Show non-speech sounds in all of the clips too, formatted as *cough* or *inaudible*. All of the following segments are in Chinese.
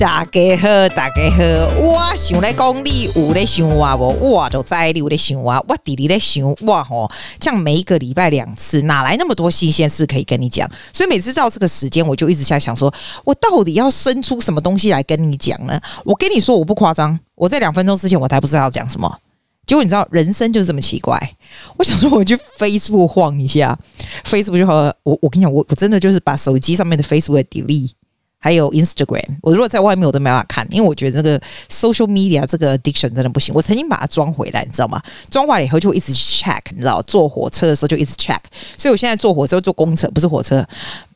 大家好，大家好，我想来讲你有在想我无？我就在你有在想我，我弟弟在想我吼。这样每一个礼拜两次，哪来那么多新鲜事可以跟你讲？所以每次到这个时间，我就一直在想说，我到底要生出什么东西来跟你讲呢？我跟你说，我不夸张，我在两分钟之前我还不知道要讲什么。结果你知道，人生就是这么奇怪。我想说，我去 Facebook 晃一下，Facebook 就好。我我跟你讲，我我真的就是把手机上面的 Facebook delete。还有 Instagram，我如果在外面我都没办法看，因为我觉得这个 social media 这个 addiction 真的不行。我曾经把它装回来，你知道吗？装完了以后就一直 check，你知道，坐火车的时候就一直 check。所以我现在坐火车坐公车不是火车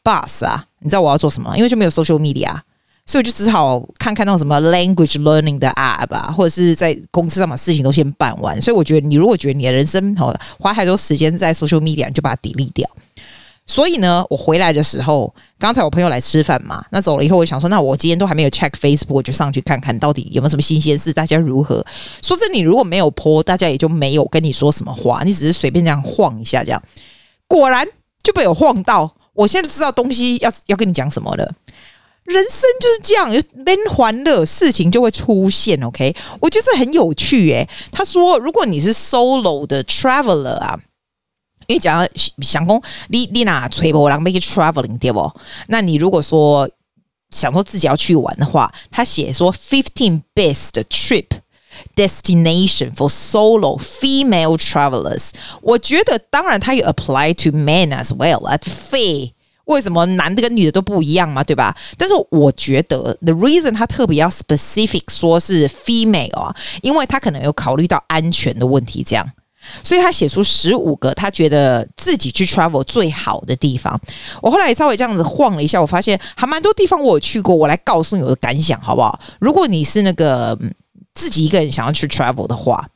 ，bus 啊，你知道我要做什么？因为就没有 social media，所以我就只好看看那种什么 language learning 的 app 啊，或者是在公司上把事情都先办完。所以我觉得你如果觉得你的人生好花太多时间在 social media，你就把它 delete 掉。所以呢，我回来的时候，刚才我朋友来吃饭嘛，那走了以后，我想说，那我今天都还没有 check Facebook，我就上去看看到底有没有什么新鲜事，大家如何？说真的，你如果没有 po，大家也就没有跟你说什么话，你只是随便这样晃一下，这样果然就被我晃到。我现在知道东西要要跟你讲什么了。人生就是这样，有变欢乐，事情就会出现。OK，我觉得这很有趣诶。他说，如果你是 solo 的 traveler 啊。因为讲想讲你你哪吹波浪 make traveling 对不？那你如果说想说自己要去玩的话，他写说 fifteen best trip destination for solo female travelers。我觉得当然它也 apply to men as well。废，为什么男的跟女的都不一样嘛？对吧？但是我觉得 the reason 他特别要 specific 说是 female 啊，因为他可能有考虑到安全的问题，这样。所以他写出十五个他觉得自己去 travel 最好的地方。我后来也稍微这样子晃了一下，我发现还蛮多地方我有去过。我来告诉你我的感想好不好？如果你是那个自己一个人想要去 travel 的话，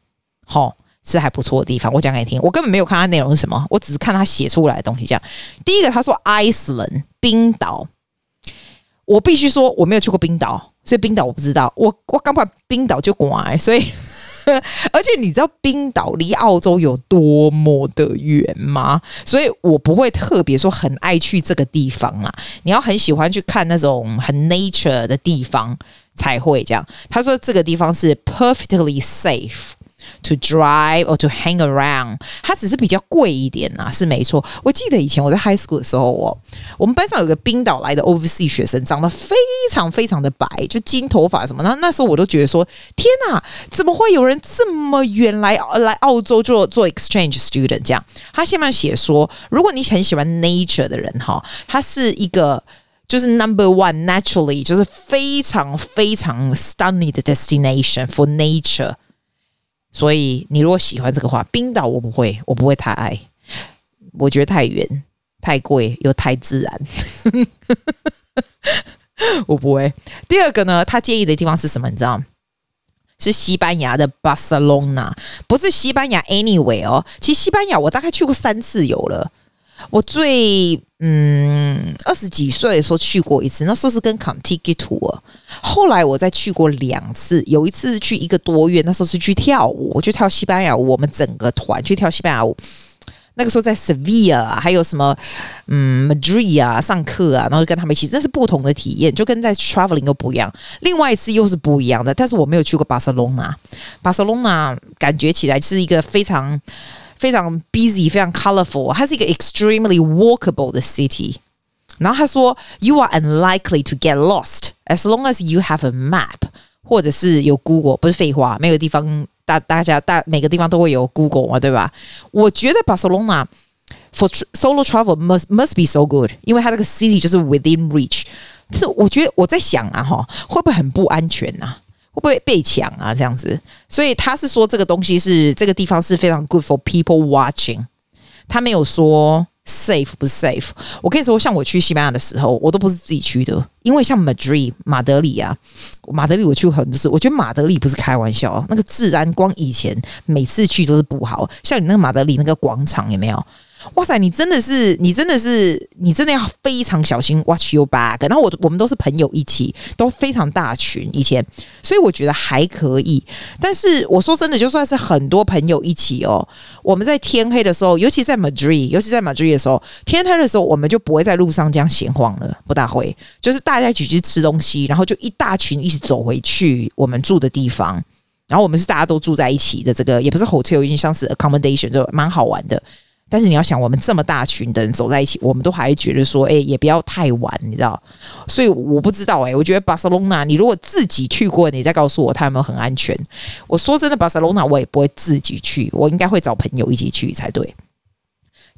齁，是还不错的地方。我讲给你听，我根本没有看他内容是什么，我只是看他写出来的东西。这样，第一个他说 Iceland 冰岛，我必须说我没有去过冰岛，所以冰岛我不知道。我我刚把冰岛就拐，所以。*laughs* 而且你知道冰岛离澳洲有多么的远吗？所以我不会特别说很爱去这个地方啊。你要很喜欢去看那种很 nature 的地方才会这样。他说这个地方是 perfectly safe。To drive or to hang around，它只是比较贵一点呐、啊，是没错。我记得以前我在 high school 的时候，我我们班上有个冰岛来的 overseas 学生，长得非常非常的白，就金头发什么。那那时候我都觉得说，天哪，怎么会有人这么远来来澳洲做做 exchange student？这样，他下面写说，如果你很喜欢 nature 的人哈，它是一个就是 number one naturally，就是非常非常 stunning 的 destination for nature。所以，你如果喜欢这个话，冰岛我不会，我不会太爱，我觉得太远、太贵又太自然，*laughs* 我不会。第二个呢，他建议的地方是什么？你知道吗？是西班牙的巴塞隆纳，不是西班牙 anyway 哦。其实西班牙我大概去过三次有了。我最嗯二十几岁的时候去过一次，那时候是跟 Contiki Tour。后来我再去过两次，有一次是去一个多月，那时候是去跳舞，我去跳西班牙舞。我们整个团去跳西班牙舞，那个时候在 Sevilla，还有什么嗯 Madrid 啊，上课啊，然后就跟他们一起，这是不同的体验，就跟在 traveling 又不一样。另外一次又是不一样的，但是我没有去过巴塞隆纳，巴塞隆纳感觉起来是一个非常。非常 busy，非常 colorful，它是一个 extremely walkable 的 city。然后他说，You are unlikely to get lost as long as you have a map，或者是有 Google。不是废话，每个地方大大家大每个地方都会有 Google 嘛，对吧？我觉得 Barcelona for solo travel must must be so good，因为它这个 city 就是 within reach。但是我觉得我在想啊，哈，会不会很不安全啊？ 会不会被抢啊？这样子，所以他是说这个东西是这个地方是非常 good for people watching。他没有说 safe 不 safe。我可以说，像我去西班牙的时候，我都不是自己去的，因为像 Madrid 马德里啊，马德里我去过很多次，我觉得马德里不是开玩笑哦，那个治安光以前每次去都是不好。像你那个马德里那个广场有没有？哇塞，你真的是，你真的是，你真的要非常小心，watch your back。然后我我们都是朋友一起，都非常大群以前，所以我觉得还可以。但是我说真的，就算是很多朋友一起哦，我们在天黑的时候，尤其在 Madrid，尤其在 Madrid 的时候，天黑的时候，我们就不会在路上这样闲晃了，不大会，就是大家一起去吃东西，然后就一大群一起走回去我们住的地方。然后我们是大家都住在一起的，这个也不是 hotel，有点像是 accommodation，就蛮好玩的。但是你要想，我们这么大群的人走在一起，我们都还觉得说，哎，也不要太晚，你知道？所以我不知道，哎，我觉得巴塞隆纳，你如果自己去过，你再告诉我它有没有很安全。我说真的，巴塞隆纳我也不会自己去，我应该会找朋友一起去才对。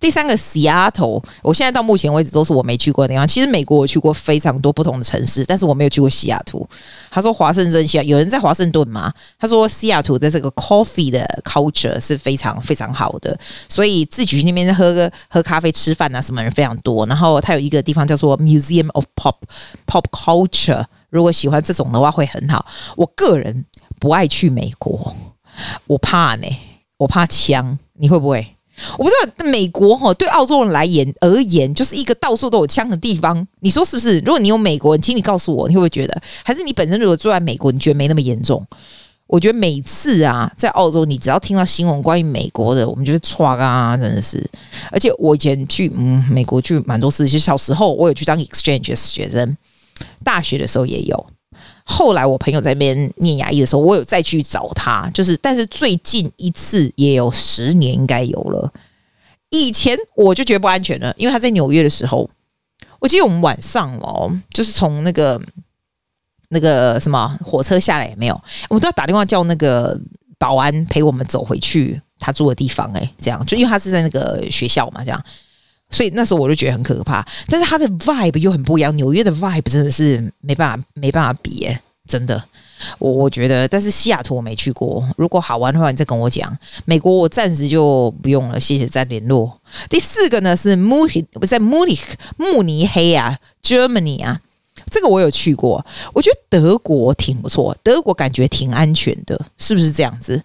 第三个西雅图，我现在到目前为止都是我没去过的地方。其实美国我去过非常多不同的城市，但是我没有去过西雅图。他说华盛顿西雅，有人在华盛顿吗？他说西雅图的这个 coffee 的 culture 是非常非常好的，所以自己去那边喝个喝咖啡、吃饭啊，什么人非常多。然后他有一个地方叫做 Museum of Pop Pop Culture，如果喜欢这种的话会很好。我个人不爱去美国，我怕呢，我怕枪，你会不会？我不知道美国哈对澳洲人来言而言，就是一个到处都有枪的地方。你说是不是？如果你有美国人，请你告诉我，你会不会觉得？还是你本身如果住在美国，你觉得没那么严重？我觉得每次啊，在澳洲，你只要听到新闻关于美国的，我们就是唰啊，真的是。而且我以前去嗯美国去蛮多次，其实小时候我有去当 exchange 学生，大学的时候也有。后来我朋友在那边念牙医的时候，我有再去找他，就是但是最近一次也有十年应该有了。以前我就觉得不安全了，因为他在纽约的时候，我记得我们晚上哦，就是从那个那个什么火车下来也没有，我们都要打电话叫那个保安陪我们走回去他住的地方，诶，这样就因为他是在那个学校嘛，这样。所以那时候我就觉得很可怕，但是它的 vibe 又很不一样。纽约的 vibe 真的是没办法没办法比耶，真的。我我觉得，但是西雅图我没去过，如果好玩的话，你再跟我讲。美国我暂时就不用了，谢谢再联络。第四个呢是慕尼，不是在慕尼慕尼黑啊，Germany 啊，这个我有去过，我觉得德国挺不错，德国感觉挺安全的，是不是这样子？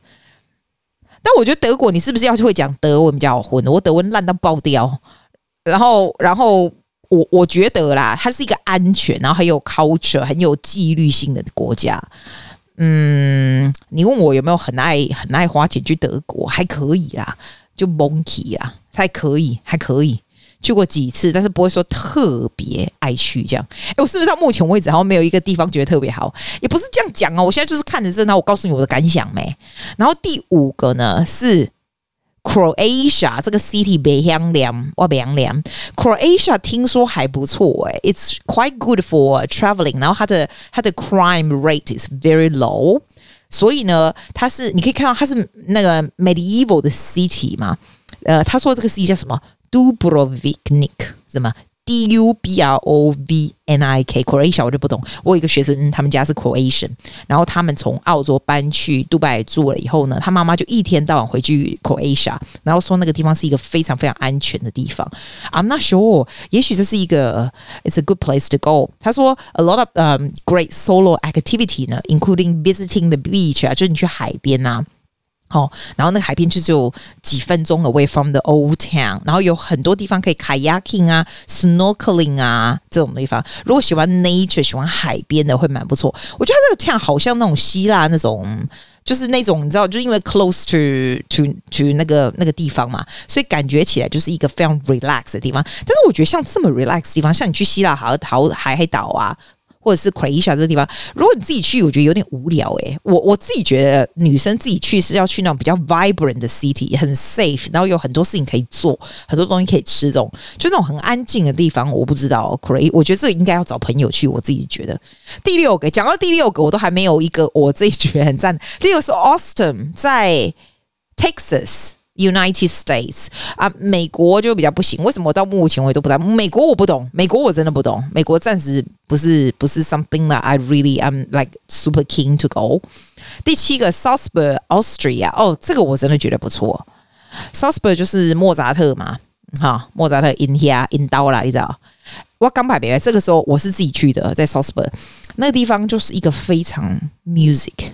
但我觉得德国，你是不是要去会讲德文比较好混？我德文烂到爆掉。然后，然后我我觉得啦，它是一个安全，然后很有 culture、很有纪律性的国家。嗯，你问我有没有很爱很爱花钱去德国，还可以啦，就 monkey 啦，还可以，还可以去过几次，但是不会说特别爱去这样。哎，我是不是到目前为止好像没有一个地方觉得特别好？也不是这样讲哦，我现在就是看着这，然后我告诉你我的感想没。然后第五个呢是。Croatia 这个 city 北洋凉，哇北洋凉。Croatia 听说还不错诶，It's quite good for traveling。然后它的它的 crime rate is very low，所以呢，它是你可以看到它是那个 medieval 的 city 嘛。呃，他说这个 city 叫什么？Dubrovnik 什么 ？D U B R O V N I K，Croatia 我就不懂。我有一个学生，嗯、他们家是 Croatian，然后他们从澳洲搬去杜拜住了以后呢，他妈妈就一天到晚回去 Croatia，然后说那个地方是一个非常非常安全的地方。I'm not sure，也许这是一个 It's a good place to go。他说 A lot of um great solo activity 呢，including visiting the beach 啊，就是你去海边啊。 哦，然后那个海边就只有几分钟 away from the old town，然后有很多地方可以 kayaking 啊、snorkeling 啊这种地方。如果喜欢 nature、喜欢海边的，会蛮不错。我觉得这个 town 好像那种希腊那种，就是那种你知道，就因为 close to to to 那个那个地方嘛，所以感觉起来就是一个非常 relax 的地方。但是我觉得像这么 relax 的地方，像你去希腊好好海海岛啊。或者是 Croatia 这个地方，如果你自己去，我觉得有点无聊诶。我我自己觉得，女生自己去是要去那种比较 vibrant 的 city，很 safe，然后有很多事情可以做，很多东西可以吃，这种就那种很安静的地方。我不知道 Croatia，我觉得这个应该要找朋友去。我自己觉得第六个，讲到第六个，我都还没有一个我自己觉得很赞。第六个是 Austin，在 Texas。United States 啊，美国就比较不行。为什么到目前为止都不知？美国我不懂，美国我真的不懂。美国暂时不是不是 something that I really am like super keen to go。第七个 Salzburg Austria，哦，这个我真的觉得不错。Salzburg 就是莫扎特嘛，哈，莫扎特 in here in 刀啦，你知道？我刚摆别来，这个时候我是自己去的，在 Salzburg 那个地方就是一个非常 music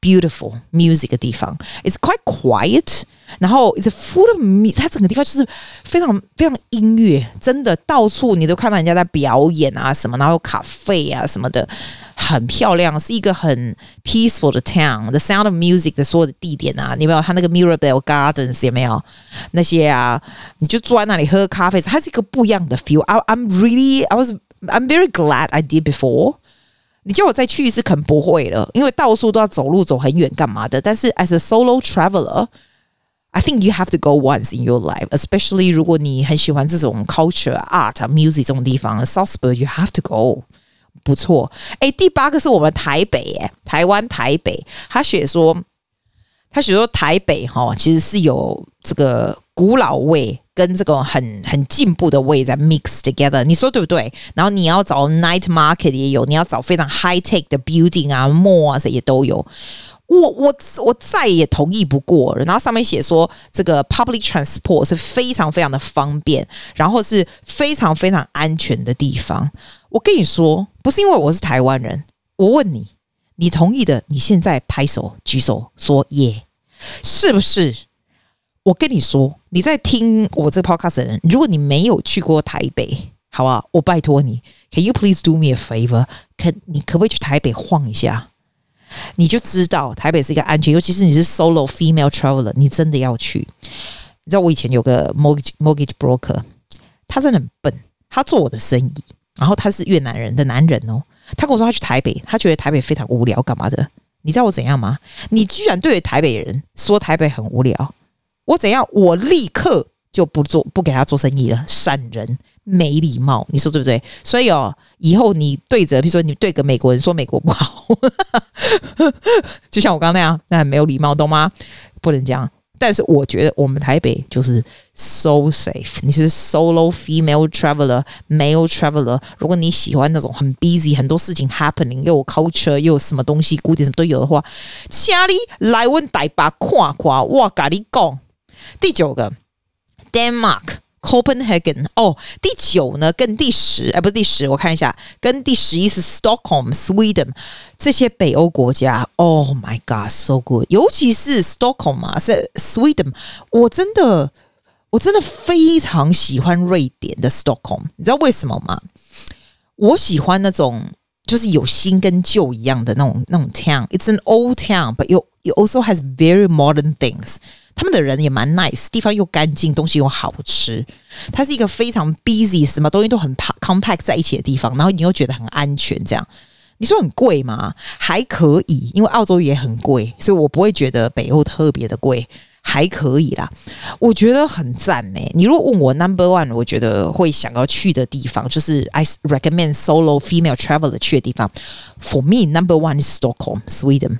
beautiful music 的地方。It's quite quiet。 然后 it's full of music，它整个地方就是非常非常音乐，真的到处你都看到人家在表演啊什么，然后有咖啡啊什么的，很漂亮，是一个很 peaceful 的 town。The Sound of Music 的所有的地点啊，你有没有？它那个 Mirabelle Gardens 有没有那些啊？你就坐在那里喝咖啡，它是一个不一样的 feel。I I'm really I was I'm very glad I did before。 你叫我再去一次，可能不会了，因为到处都要走路走很远干嘛的。但是 as a solo traveler。I think you have to go once in your life, especially 如果你很喜欢这种 culture, art, music 这种地方，Salzburg you have to go，不错。哎，第八个是我们台北，哎，台湾台北，他写说，他写说台北哈，其实是有这个古老味跟这个很很进步的味在 mix together，你说对不对？然后你要找 night market 也有，你要找非常 high tech 的 building 啊，mall 啊，这也都有。我我我再也同意不过了。然后上面写说，这个 public transport 是非常非常的方便，然后是非常非常安全的地方。我跟你说，不是因为我是台湾人。我问你，你同意的？你现在拍手举手说耶，是不是？我跟你说，你在听我这 podcast 的人，如果你没有去过台北，好不好？我拜托你，Can you please do me a favor？可你可不可以去台北晃一下？你就知道台北是一个安全，尤其是你是 solo female traveler，你真的要去。你知道我以前有个 mortgage mortgage broker，他真的很笨，他做我的生意，然后他是越南人的男人哦。他跟我说他去台北，他觉得台北非常无聊，干嘛的？你知道我怎样吗？你居然对台北人说台北很无聊，我怎样？我立刻。就不做不给他做生意了，闪人没礼貌，你说对不对？所以哦，以后你对着，比如说你对个美国人说美国不好，*laughs* 就像我刚刚那样，那很没有礼貌，懂吗？不能这样。但是我觉得我们台北就是 so safe。你是 solo female traveler, male traveler，如果你喜欢那种很 busy，很多事情 happening，又有 culture，又有什么东西，古典什么都有的话，请你来问台北看看，我跟你讲。第九个。Denmark Copenhagen 哦，第九呢，跟第十哎，不是第十，我看一下，跟第十一是 Stockholm Sweden 这些北欧国家。Oh my God，so good，尤其是 Stockholm 啊，是 Sweden，我真的我真的非常喜欢瑞典的 Stockholm，你知道为什么吗？我喜欢那种就是有新跟旧一样的那种那种 town。It's an old town，but you it also has very modern things。他们的人也蛮 nice，地方又干净，东西又好吃。它是一个非常 busy，什么东西都很 compact 在一起的地方，然后你又觉得很安全。这样你说很贵吗？还可以，因为澳洲也很贵，所以我不会觉得北欧特别的贵，还可以啦。我觉得很赞呢。你如果问我 number one，我觉得会想要去的地方，就是 I recommend solo female traveler 去的地方。For me, number one is Stockholm, Sweden。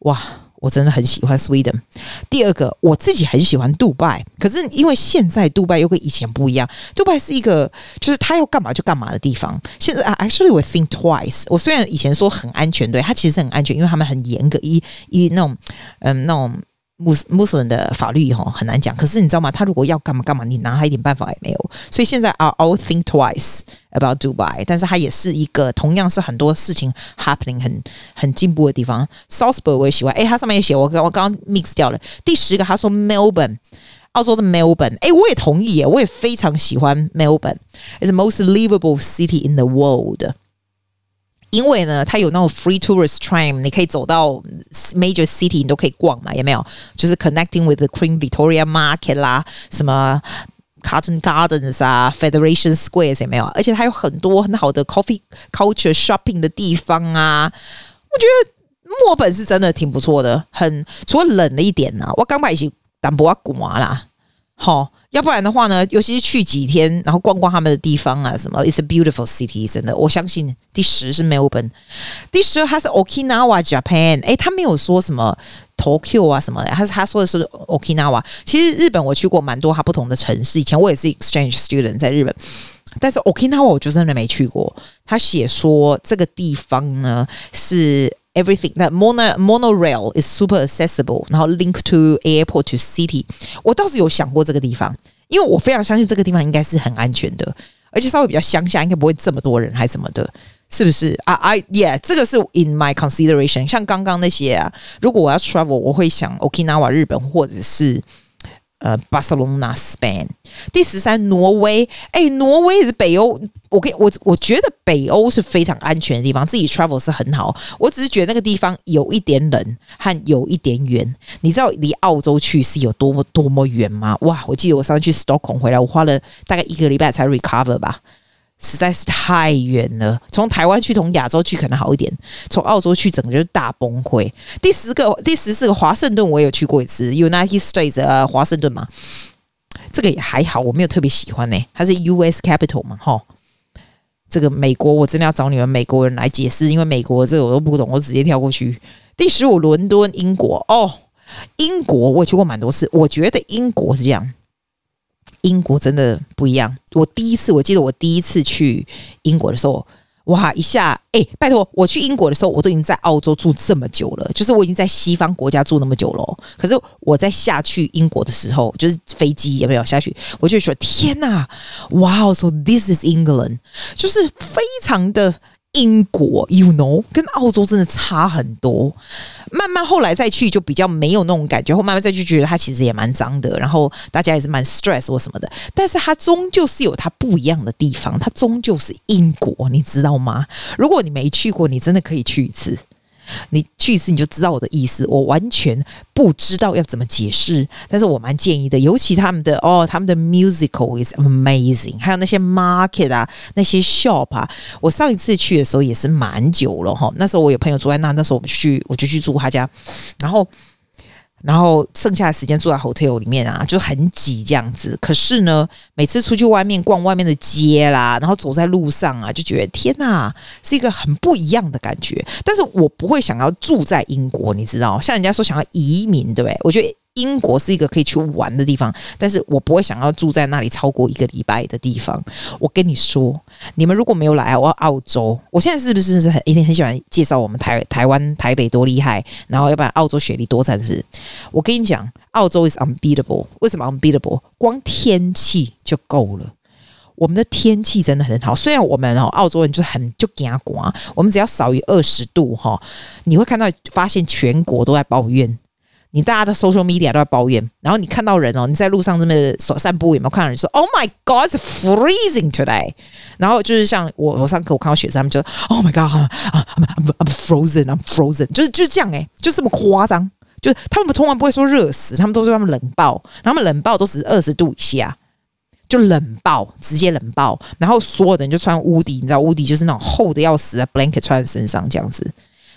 哇！我真的很喜欢 Sweden。第二个，我自己很喜欢杜拜，可是因为现在杜拜又跟以前不一样，杜拜是一个就是他要干嘛就干嘛的地方。现在 actually 我 think twice。我虽然以前说很安全，对，他其实很安全，因为他们很严格，一一那种嗯那种。穆斯穆斯林的法律哈很难讲，可是你知道吗？他如果要干嘛干嘛，你拿他一点办法也没有。所以现在 I will think twice about Dubai，但是它也是一个同样是很多事情 happening 很很进步的地方。Salzburg 我也喜欢，诶，它上面也写我刚我刚刚 mix 掉了。第十个他说 Melbourne，澳洲的 Melbourne，诶，我也同意耶，我也非常喜欢 Melbourne。It's the most livable city in the world。因为呢，它有那种 free tourist train，你可以走到 major city，你都可以逛嘛，有没有？就是 connecting with the Queen Victoria Market 啦，什么 Cotton Gardens 啊，Federation Squares 有没有？而且它有很多很好的 coffee culture shopping 的地方啊。我觉得墨本是真的挺不错的，很除了冷了一点呢、啊，我刚买一些淡薄啊刮啦，好。要不然的话呢，尤其是去几天，然后逛逛他们的地方啊，什么？It's a beautiful city，真的，我相信第十是 Melbourne，第十二它是 Okinawa Japan，诶，他没有说什么 Tokyo 啊什么的，他是他说的是 Okinawa。其实日本我去过蛮多他不同的城市，以前我也是 exchange student 在日本，但是 Okinawa 我就真的没去过。他写说这个地方呢是。Everything that mono monorail is super accessible，然后 link to airport to city。我倒是有想过这个地方，因为我非常相信这个地方应该是很安全的，而且稍微比较乡下，应该不会这么多人还是什么的，是不是啊？I yeah，这个是 in my consideration。像刚刚那些啊，如果我要 travel，我会想 Okinawa 日本或者是 呃，巴塞隆纳，Spain。第十三，挪威。哎，挪威是北欧。我跟我我觉得北欧是非常安全的地方，自己 travel 是很好。我只是觉得那个地方有一点冷和有一点远。你知道离澳洲去是有多么多么远吗？哇！我记得我上次去 Stockholm 回来，我花了大概一个礼拜才 recover 吧。实在是太远了，从台湾去，从亚洲去可能好一点，从澳洲去整个就大崩溃。第十个、第十四个华盛顿，我也有去过一次，United States 呃，华盛顿嘛，这个也还好，我没有特别喜欢呢、它是 US Capital 嘛，哈。这个美国我真的要找你们美国人来解释，因为美国这个我都不懂，我直接跳过去。第十五，伦敦，英国哦，英国我也去过蛮多次，我觉得英国是这样。英国真的不一样。我第一次，我记得我第一次去英国的时候，哇，一下，哎、拜托，我去英国的时候，我都已经在澳洲住这么久了，就是我已经在西方国家住那么久了。可是我在下去英国的时候，就是飞机也没有下去，我就说天哪，哇，so this is England，就是非常的。英国，you know，跟澳洲真的差很多。慢慢后来再去，就比较没有那种感觉。后慢慢再去，觉得它其实也蛮脏的，然后大家也是蛮 stress 或什么的。但是它终究是有它不一样的地方，它终究是英国，你知道吗？如果你没去过，你真的可以去一次。你去一次你就知道我的意思，我完全不知道要怎么解释，但是我蛮建议的，尤其他们的哦，他们的 musical is amazing，还有那些 market 啊，那些 shop 啊，我上一次去的时候也是蛮久了哈，那时候我有朋友住在那，那时候我们去我就去住他家，然后。然后剩下的时间住在 hotel 里面啊，就很挤这样子。可是呢，每次出去外面逛外面的街啦，然后走在路上啊，就觉得天哪，是一个很不一样的感觉。但是我不会想要住在英国，你知道，像人家说想要移民，对不对？我觉得。英国是一个可以去玩的地方，但是我不会想要住在那里超过一个礼拜的地方。我跟你说，你们如果没有来，我要澳洲，我现在是不是是很一定很喜欢介绍我们台台湾台北多厉害，然后要不然澳洲雪梨多产是？我跟你讲，澳洲 is unbeatable。为什么 unbeatable？光天气就够了。我们的天气真的很好，虽然我们哦澳洲人就很就惊寒，我们只要少于二十度哈，你会看到发现全国都在抱怨。你大家的 social media 都在抱怨，然后你看到人哦，你在路上这么散步有没有看到人说 “Oh my God, it's freezing today”？然后就是像我我上课我看到学生他们就 “Oh my God, I'm, I'm, frozen, I'm frozen”，就是就是这样哎，就这么夸张，就是他们通常不会说热死，他们都说他们冷爆，他们冷爆都是二十度以下，就冷爆，直接冷爆，然后所有的人就穿乌迪你知道乌迪就是那种厚的要死的 blanket 穿在身上这样子，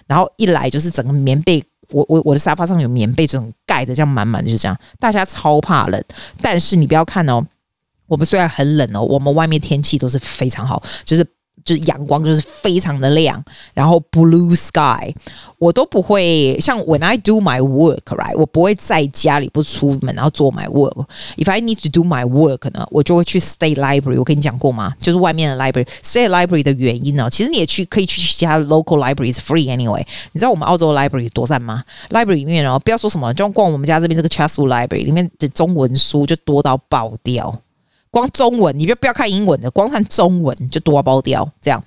然后一来就是整个棉被。我我我的沙发上有棉被，这种盖的这样满满的，就这样。大家超怕冷，但是你不要看哦，我们虽然很冷哦，我们外面天气都是非常好，就是。就是阳光就是非常的亮，然后 blue sky，我都不会像 when I do my work，right，我不会在家里不出门然后做 my work。If I need to do my work 呢，我就会去 state library。我跟你讲过吗？就是外面的 library。state library 的原因呢，其实你也去可以去其他 local libraries free anyway。你知道我们澳洲 library 多赞吗？library 里面哦，不要说什么，就逛我们家这边这个 Chatswood Library 里面的中文书就多到爆掉。光中文，你就不要看英文的，光看中文就多包掉这样。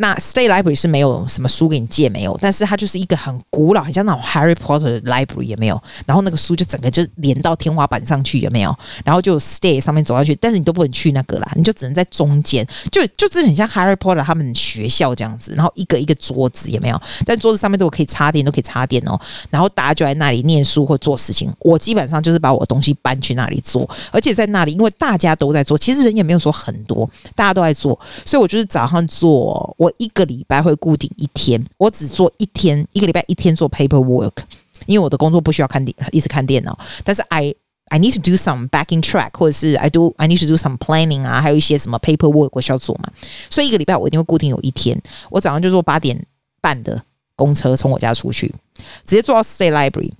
那 State Library 是没有什么书给你借，没有，但是它就是一个很古老，很像那种 Harry Potter 的 Library 也没有。然后那个书就整个就连到天花板上去，有没有？然后就 Stay 上面走下去，但是你都不能去那个啦，你就只能在中间，就就真的很像 Harry Potter 他们学校这样子。然后一个一个桌子也没有，但桌子上面都可以插电，都可以插电哦。然后大家就在那里念书或做事情。我基本上就是把我东西搬去那里做，而且在那里，因为大家都在做，其实人也没有说很多，大家都在做，所以我就是早上做我。一个礼拜会固定一天，我只做一天，一个礼拜一天做 paperwork，因为我的工作不需要看电，一直看电脑。但是 I I need to do some backing track，或者是 I do I need to do some planning 啊，还有一些什么 paperwork 我需要做嘛。所以一个礼拜我一定会固定有一天，我早上就坐八点半的公车从我家出去，直接坐到 State Library，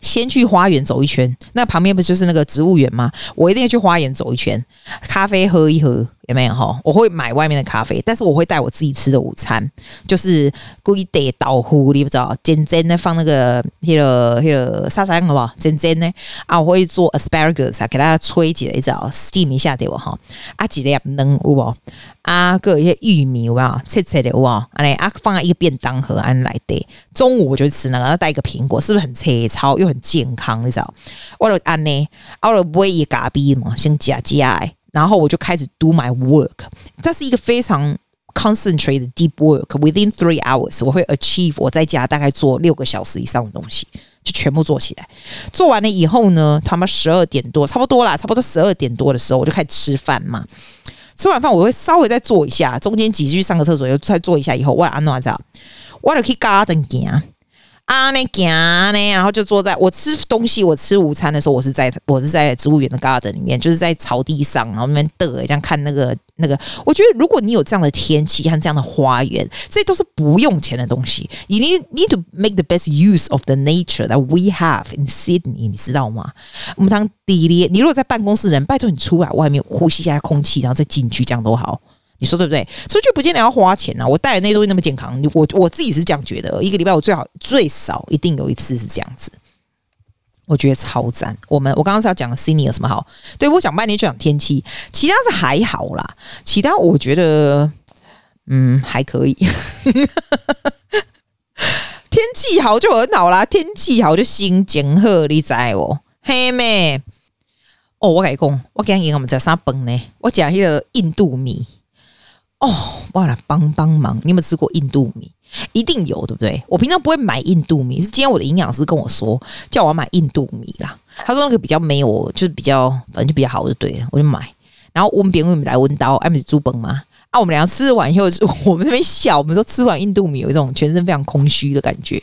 先去花园走一圈。那旁边不就是那个植物园吗？我一定要去花园走一圈，咖啡喝一喝。有没有哈？我会买外面的咖啡，但是我会带我自己吃的午餐，就是故意得豆腐，你不知道，煎煎的放那个那个那个沙沙好不好？煎煎的啊，我会做 asparagus 啊，给大家吹几来，知道 steam 一下对不哈？啊，几粒能有无？啊，个一些玉米有没有？切切的有无？啊嘞啊，放在一个便当盒安来的。中午我就吃那个，带一个苹果，是不是很粗糙又很健康？你知道？我就安呢，我就买一咖啡嘛，先加加诶。然后我就开始 do my work，这是一个非常 concentrated deep work。Within three hours，我会 achieve 我在家大概做六个小时以上的东西，就全部做起来。做完了以后呢，他们十二点多，差不多啦，差不多十二点多的时候，我就开始吃饭嘛。吃完饭我会稍微再做一下，中间几句上个厕所又再做一下，以后我安怎着？我就去 garden 行。啊，那行呢，然后就坐在我吃东西，我吃午餐的时候，我是在我是在植物园的 garden 里面，就是在草地上，然后那边的这样看那个那个。我觉得如果你有这样的天气和这样的花园，这都是不用钱的东西。You need need to make the best use of the nature that we have in Sydney，你知道吗？我们当地咧，你如果在办公室人，拜托你出来外面呼吸一下空气，然后再进去，这样都好。你说对不对？出去不见得要花钱啊！我带的那些东西那么健康，我我自己是这样觉得。一个礼拜我最好最少一定有一次是这样子，我觉得超赞。我们我刚刚是要讲 s y n e y 有什么好？对，我讲半天就讲天气，其他是还好啦。其他我觉得嗯还可以。天气好就很好啦，天气好就心情好，你知哦？嘿妹哦，我跟你讲，我今天我们在啥饭呢？我讲那个印度米。哦，我来帮帮忙！你有没有吃过印度米？一定有，对不对？我平常不会买印度米，是今天我的营养师跟我说，叫我要买印度米啦。他说那个比较没有，就是比较反正就比较好，就对了，我就买。然后问别人来问到，哎，不是猪崩吗？啊，我们俩吃完以后，我们这边笑，我们说吃完印度米有一种全身非常空虚的感觉，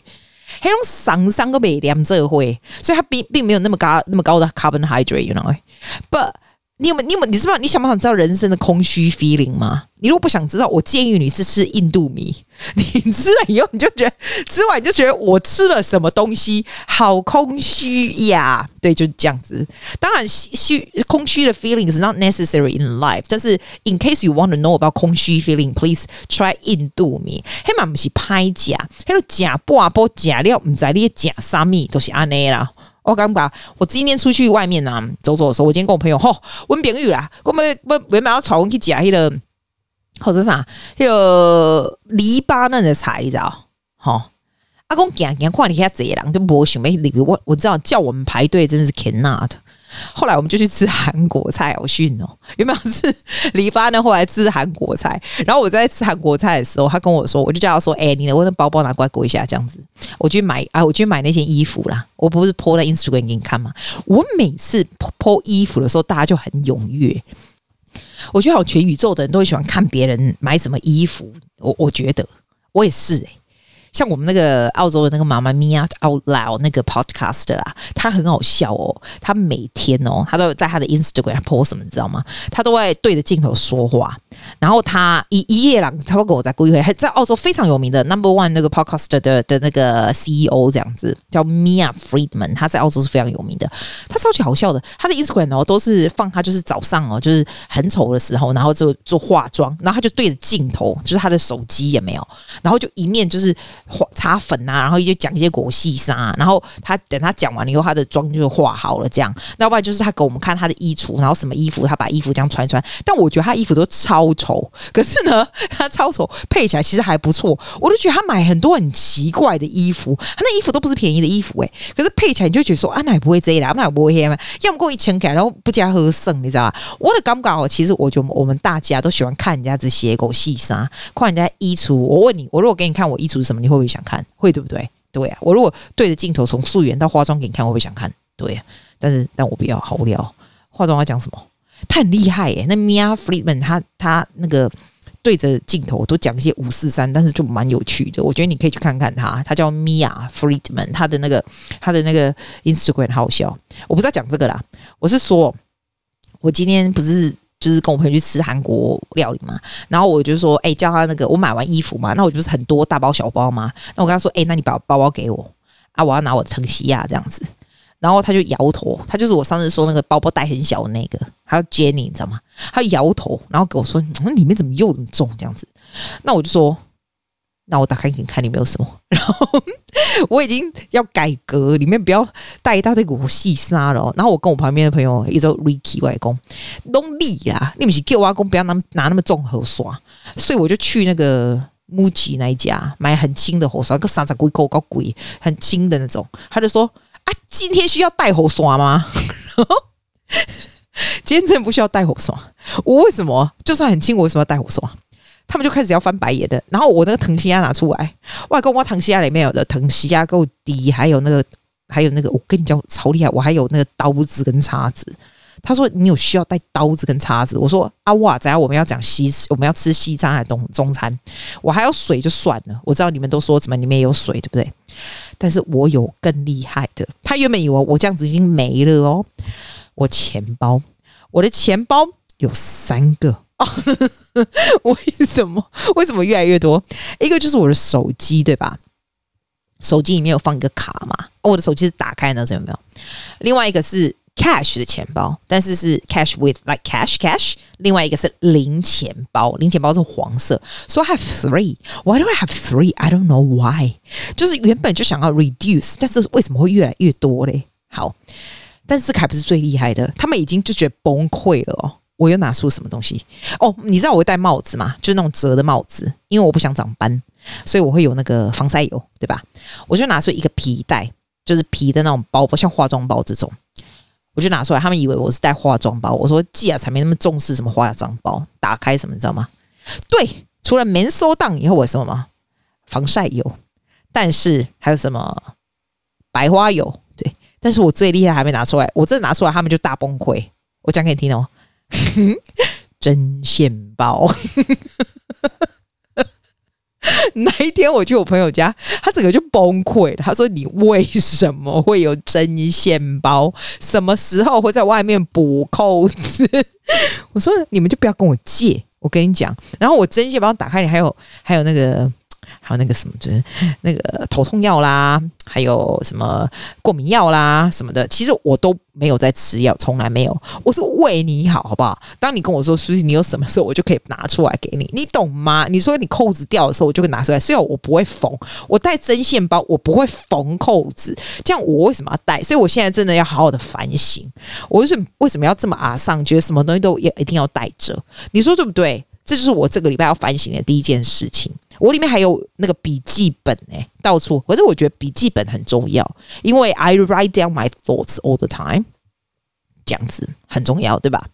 还有伤伤个美两这会，所以它并并没有那么高那么高的 carbohydrate，you know，but。你有没有？你有没有？你是不是？你想不想知道人生的空虚 feeling 吗？你如果不想知道，我建议你是吃印度米。*laughs* 你吃了以后，你就觉得吃完你就觉得我吃了什么东西，好空虚呀。对，就是这样子。当然，虚空虚的 feeling is not necessary in life。但是，in case you want to know about 空虚 feeling，please try 印度米。黑马不是拍假，黑个假半波假料，唔知你假啥米，都是安尼啦。我感觉我今天出去外面呐、啊、走走的时候，我今天跟我朋友吼，温炳玉啦，我们我原本要带我去吃迄个或者啥，迄个黎巴嫩的菜，你知道？吼，阿公行行看你遐济人，就无想要我我知道叫我们排队真的是 cannot。后来我们就去吃韩国菜，好逊哦！有没有吃黎巴嫩？后来吃韩国菜，然后我在吃韩国菜的时候，他跟我说，我就叫他说：“哎、欸，你的我的包包拿过来给我一下，这样子。”我去买啊，我去买那件衣服啦。我不是 po 在 Instagram 给你看吗？我每次 po 衣服的时候，大家就很踊跃。我觉得好，全宇宙的人都会喜欢看别人买什么衣服。我我觉得我也是哎、像我们那个澳洲的那个妈妈咪呀，Out Loud 那个 Podcaster 啊，他很好笑哦。他每天哦，他都在他的 Instagram post，你知道吗？他都会对着镜头说话。然后他一一夜朗，他会跟我在故意会，还在澳洲非常有名的 Number One 那个 podcast 的的那个 CEO 这样子，叫 Mia Friedman，他在澳洲是非常有名的。他超级好笑的，他的 Instagram 哦都是放他就是早上哦，就是很丑的时候，然后就做化妆，然后他就对着镜头，就是他的手机也没有，然后就一面就是画。擦粉啊，然后就讲一些国细沙，然后他等他讲完了以后，他的妆就化好了，这样。要不然就是他给我们看他的衣橱，然后什么衣服，他把衣服这样穿一穿。但我觉得他衣服都超丑，*laughs* 可是呢，*laughs* 他超丑配起来其实还不错。我就觉得他买很多很奇怪的衣服，他那衣服都不是便宜的衣服诶、可是配起来你就觉得说啊，那也不会这样，那也不会黑嘛，要么过一千块，然后不加合剩，你知道吧？我的感觉哦，其实我觉得我们大家都喜欢看人家这些狗细沙，看人家衣橱。我问你，我如果给你看我衣橱是什么，你会不会想看？会对不对？对啊，我如果对着镜头从素颜到化妆给你看，我会不会想看？对啊，但是但我不要，好无聊。化妆要讲什么？他很厉害耶，那 Mia Friedman 他他那个对着镜头都讲一些五四三，但是就蛮有趣的。我觉得你可以去看看他，他叫 Mia Friedman，他的那个他的那个 Instagram 好笑。我不是要讲这个啦，我是说，我今天不是。就是跟我朋友去吃韩国料理嘛，然后我就说，哎、叫他那个，我买完衣服嘛，那我就是很多大包小包嘛，那我跟他说，哎、那你把包包给我啊，我要拿我的藤西亚这样子，然后他就摇头，他就是我上次说那个包包带很小的那个，他要接你你知道吗？他摇头，然后跟我说：“那、嗯、里面怎么又这么重？”这样子，那我就说：“那我打开给你看，里面有什么？” *laughs* 然后我已经要改革，里面不要带一大堆古细沙了。然后我跟我旁边的朋友，一直 Ricky 外公，弄力啊，你们是叫我外公不要拿拿那么重盒刷，所以我就去那个。MUJI 那一家买很轻的护刷，个三十几块够贵，很轻的那种。他就说：“啊，今天需要带火刷吗？*laughs* 今天真的不需要带火刷。我为什么就算很轻，我为什么要带火刷？”他们就开始要翻白眼的。然后我那个藤西亚拿出来，外公，挖藤西亚里面有的藤西亚够低，还有那个，还有那个，我跟你讲超厉害，我还有那个刀子跟叉子。他说：“你有需要带刀子跟叉子？”我说：“啊哇，等下我们要讲西，我们要吃西餐还是东中餐？我还有水就算了。我知道你们都说怎么里面有水，对不对？但是我有更厉害的。他原本以为我这样子已经没了哦。我钱包，我的钱包有三个啊！*laughs* 为什么？为什么越来越多？一个就是我的手机，对吧？手机里面有放一个卡嘛？我的手机是打开那种，有没有？另外一个是。Cash 的钱包，但是是 cash with like cash cash。另外一个是零钱包，零钱包是黄色。So I have three. Why do I have three? I don't know why. 就是原本就想要 reduce，但是为什么会越来越多嘞？好，但是这个还不是最厉害的，他们已经就觉得崩溃了哦。我又拿出什么东西？哦，你知道我会戴帽子吗？就是那种折的帽子，因为我不想长斑，所以我会有那个防晒油，对吧？我就拿出一个皮带，就是皮的那种包包，像化妆包这种。我就拿出来，他们以为我是带化妆包。我说：“既然才没那么重视什么化妆包，打开什么你知道吗？对，除了棉收档以后，我什么吗？防晒油，但是还有什么白花油？对，但是我最厉害还没拿出来，我这拿出来，他们就大崩溃。我讲给你听哦，*laughs* 针线包。” *laughs* 那一天我去我朋友家，他整个就崩溃了。他说：“你为什么会有针线包？什么时候会在外面补扣子？” *laughs* 我说：“你们就不要跟我借，我跟你讲。”然后我针线包打开，你还有还有那个。还有那个什么，就是那个头痛药啦，还有什么过敏药啦什么的，其实我都没有在吃药，从来没有。我是为你好，好不好？当你跟我说，书记，你有什么时候，我就可以拿出来给你，你懂吗？你说你扣子掉的时候，我就会拿出来。虽然我不会缝，我带针线包，我不会缝扣子，这样我为什么要带？所以我现在真的要好好的反省，我为什么为什么要这么阿上，觉得什么东西都也一定要带着？你说对不对？这就是我这个礼拜要反省的第一件事情。我里面还有那个笔记本哎、欸，到处。可是我觉得笔记本很重要，因为 I write down my thoughts all the time，这样子很重要，对吧？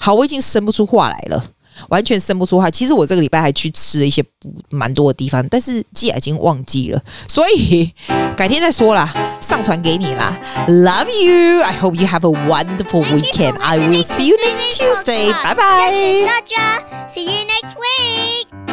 好，我已经生不出话来了，完全生不出话。其实我这个礼拜还去吃了一些蛮多的地方，但是既然已经忘记了，所以改天再说啦，上传给你啦。Love you. I hope you have a wonderful weekend. I will see you next Tuesday. Bye bye. See you next week.